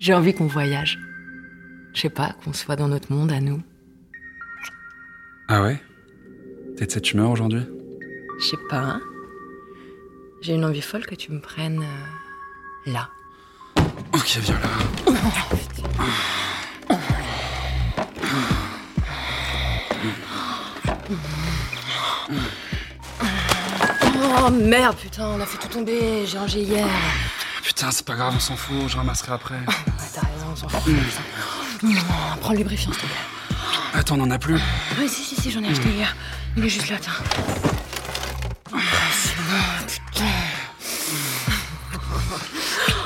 J'ai envie qu'on voyage. Je sais pas, qu'on soit dans notre monde à nous. Ah ouais? T'es de cette humeur aujourd'hui? Je sais pas. hein. J'ai une envie folle que tu me prennes euh, là. Ok, viens là. Oh merde, putain, on a fait tout tomber. J'ai rangé hier. Putain, c'est pas grave, on s'en fout, je ramasserai après. Ouais, t'as raison, on s'en fout. putain. Non, Prends le lubrifiant, s'il te plaît. Attends, on en a plus Oui, si, si, si, j'en ai acheté hier. Il est juste là, tiens.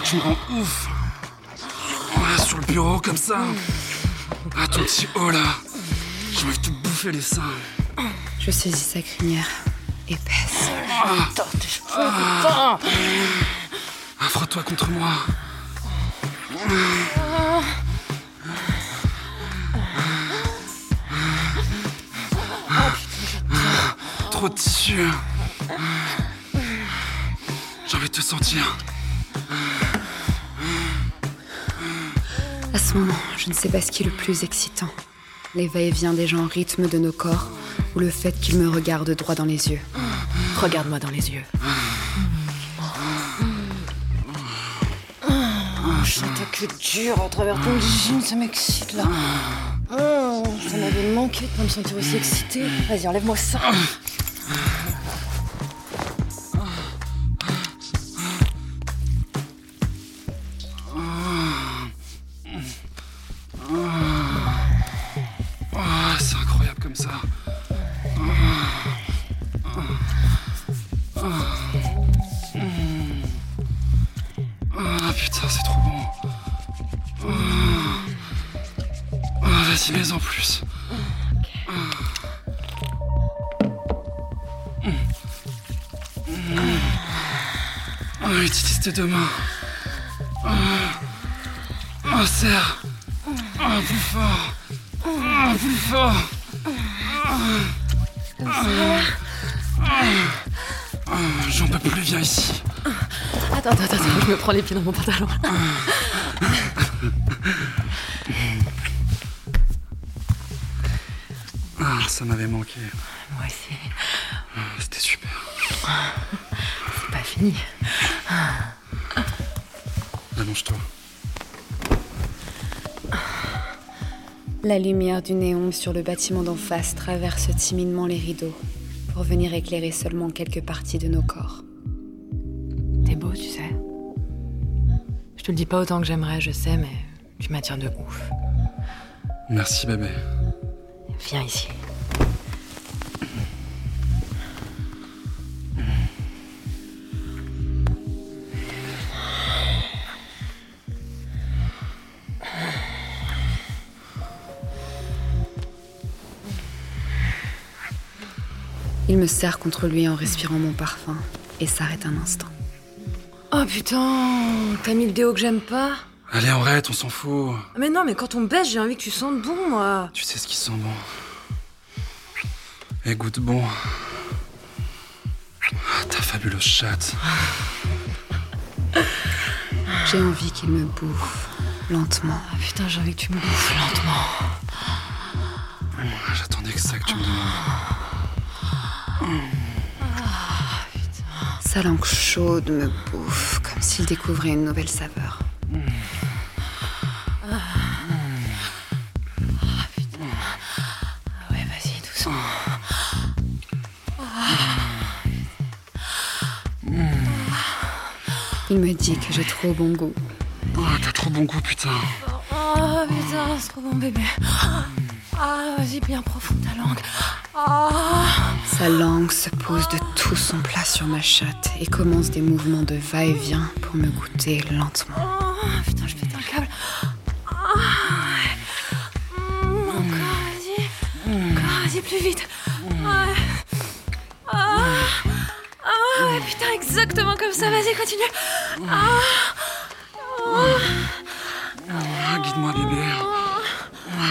Tu me rends ouf Sur le bureau, comme ça Ah, ton petit haut là J'ai envie de te bouffer les seins Je saisis sa crinière, épaisse. Putain, tes cheveux, putain Ah, frotte-toi contre moi Trop de tissu J'ai envie de te sentir À ce moment, je ne sais pas ce qui est le plus excitant. Les va-et-vient des gens en rythme de nos corps ou le fait qu'ils me regardent droit dans les yeux. Regarde-moi dans les yeux. Je sens ta queue dure à travers ton jean, ça m'excite là. Oh, ça m'avait manqué de pas me sentir aussi excitée. Vas-y, enlève-moi ça. Putain, c'est trop bon. Ah, vas-y, mets en plus. Ah, utilise tes deux mains. Ah, serre. Ah, plus fort. Ah, plus fort. J'en peux plus, viens ici. Attends, attends, attends, je me prends les pieds dans mon pantalon. Ah, ça m'avait manqué. Moi aussi, Ah, C'était super. c'est pas fini. Allonge-toi. La lumière du néon sur le bâtiment d'en face traverse timidement les rideaux pour venir éclairer seulement quelques parties de nos corps. T'es beau, tu sais. Je te le dis pas autant que j'aimerais, je sais, mais tu m'attires de ouf. Merci, bébé. Viens ici. Il me serre contre lui en respirant mon parfum et s'arrête un instant. Oh putain, t'as mis le déo que j'aime pas Allez, arrête, on s'en fout. Mais non, mais quand on baisse, j'ai envie que tu sentes bon, moi. Tu sais ce qui sent bon. Et goûte bon. Ah, ta fabuleuse chatte. J'ai envie qu'il me bouffe, lentement. Ah putain, j'ai envie que tu me bouffes lentement. Ah, J'attendais que ça que tu me demandes. Sa langue chaude me bouffe, comme s'il découvrait une nouvelle saveur. Ah ouais, vas-y, doucement. Il me dit que j'ai trop bon goût. Oh, t'as trop bon goût, putain. Oh putain, c'est trop bon bébé. Ah, vas-y, bien profond ta langue. Sa langue se pose de tout son plat sur ma chatte et commence des mouvements de va-et-vient pour me goûter lentement. Oh, putain, je pète un câble. Encore, vas-y. Encore, vas-y, plus vite. Ouais. Ah. Ah, ouais, putain, exactement comme ça. Vas-y, continue. Guide-moi, bébé.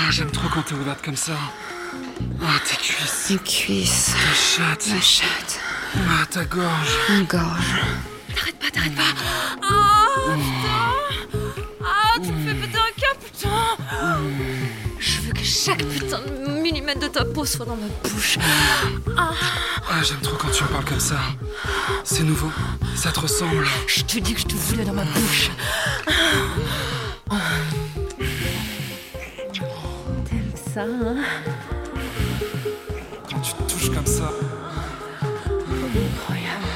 J'aime trop quand t'es ouverte comme ça. Ah, tes cuisses. Mes cuisses. Ta chatte. Ma chatte. Ah, ta gorge. Ma gorge. T'arrêtes pas, t'arrêtes pas. Ah, putain. Ah, tu me fais péter un câble, putain. Je veux que chaque putain de millimètre de ta peau soit dans ma bouche. Ah. ah j'aime trop quand tu en parles comme ça. C'est nouveau. Ça te ressemble. Je te dis que je te voulais dans ma bouche. Ah. T'aimes ça, hein? Quand tu te touches comme ça. Incroyable.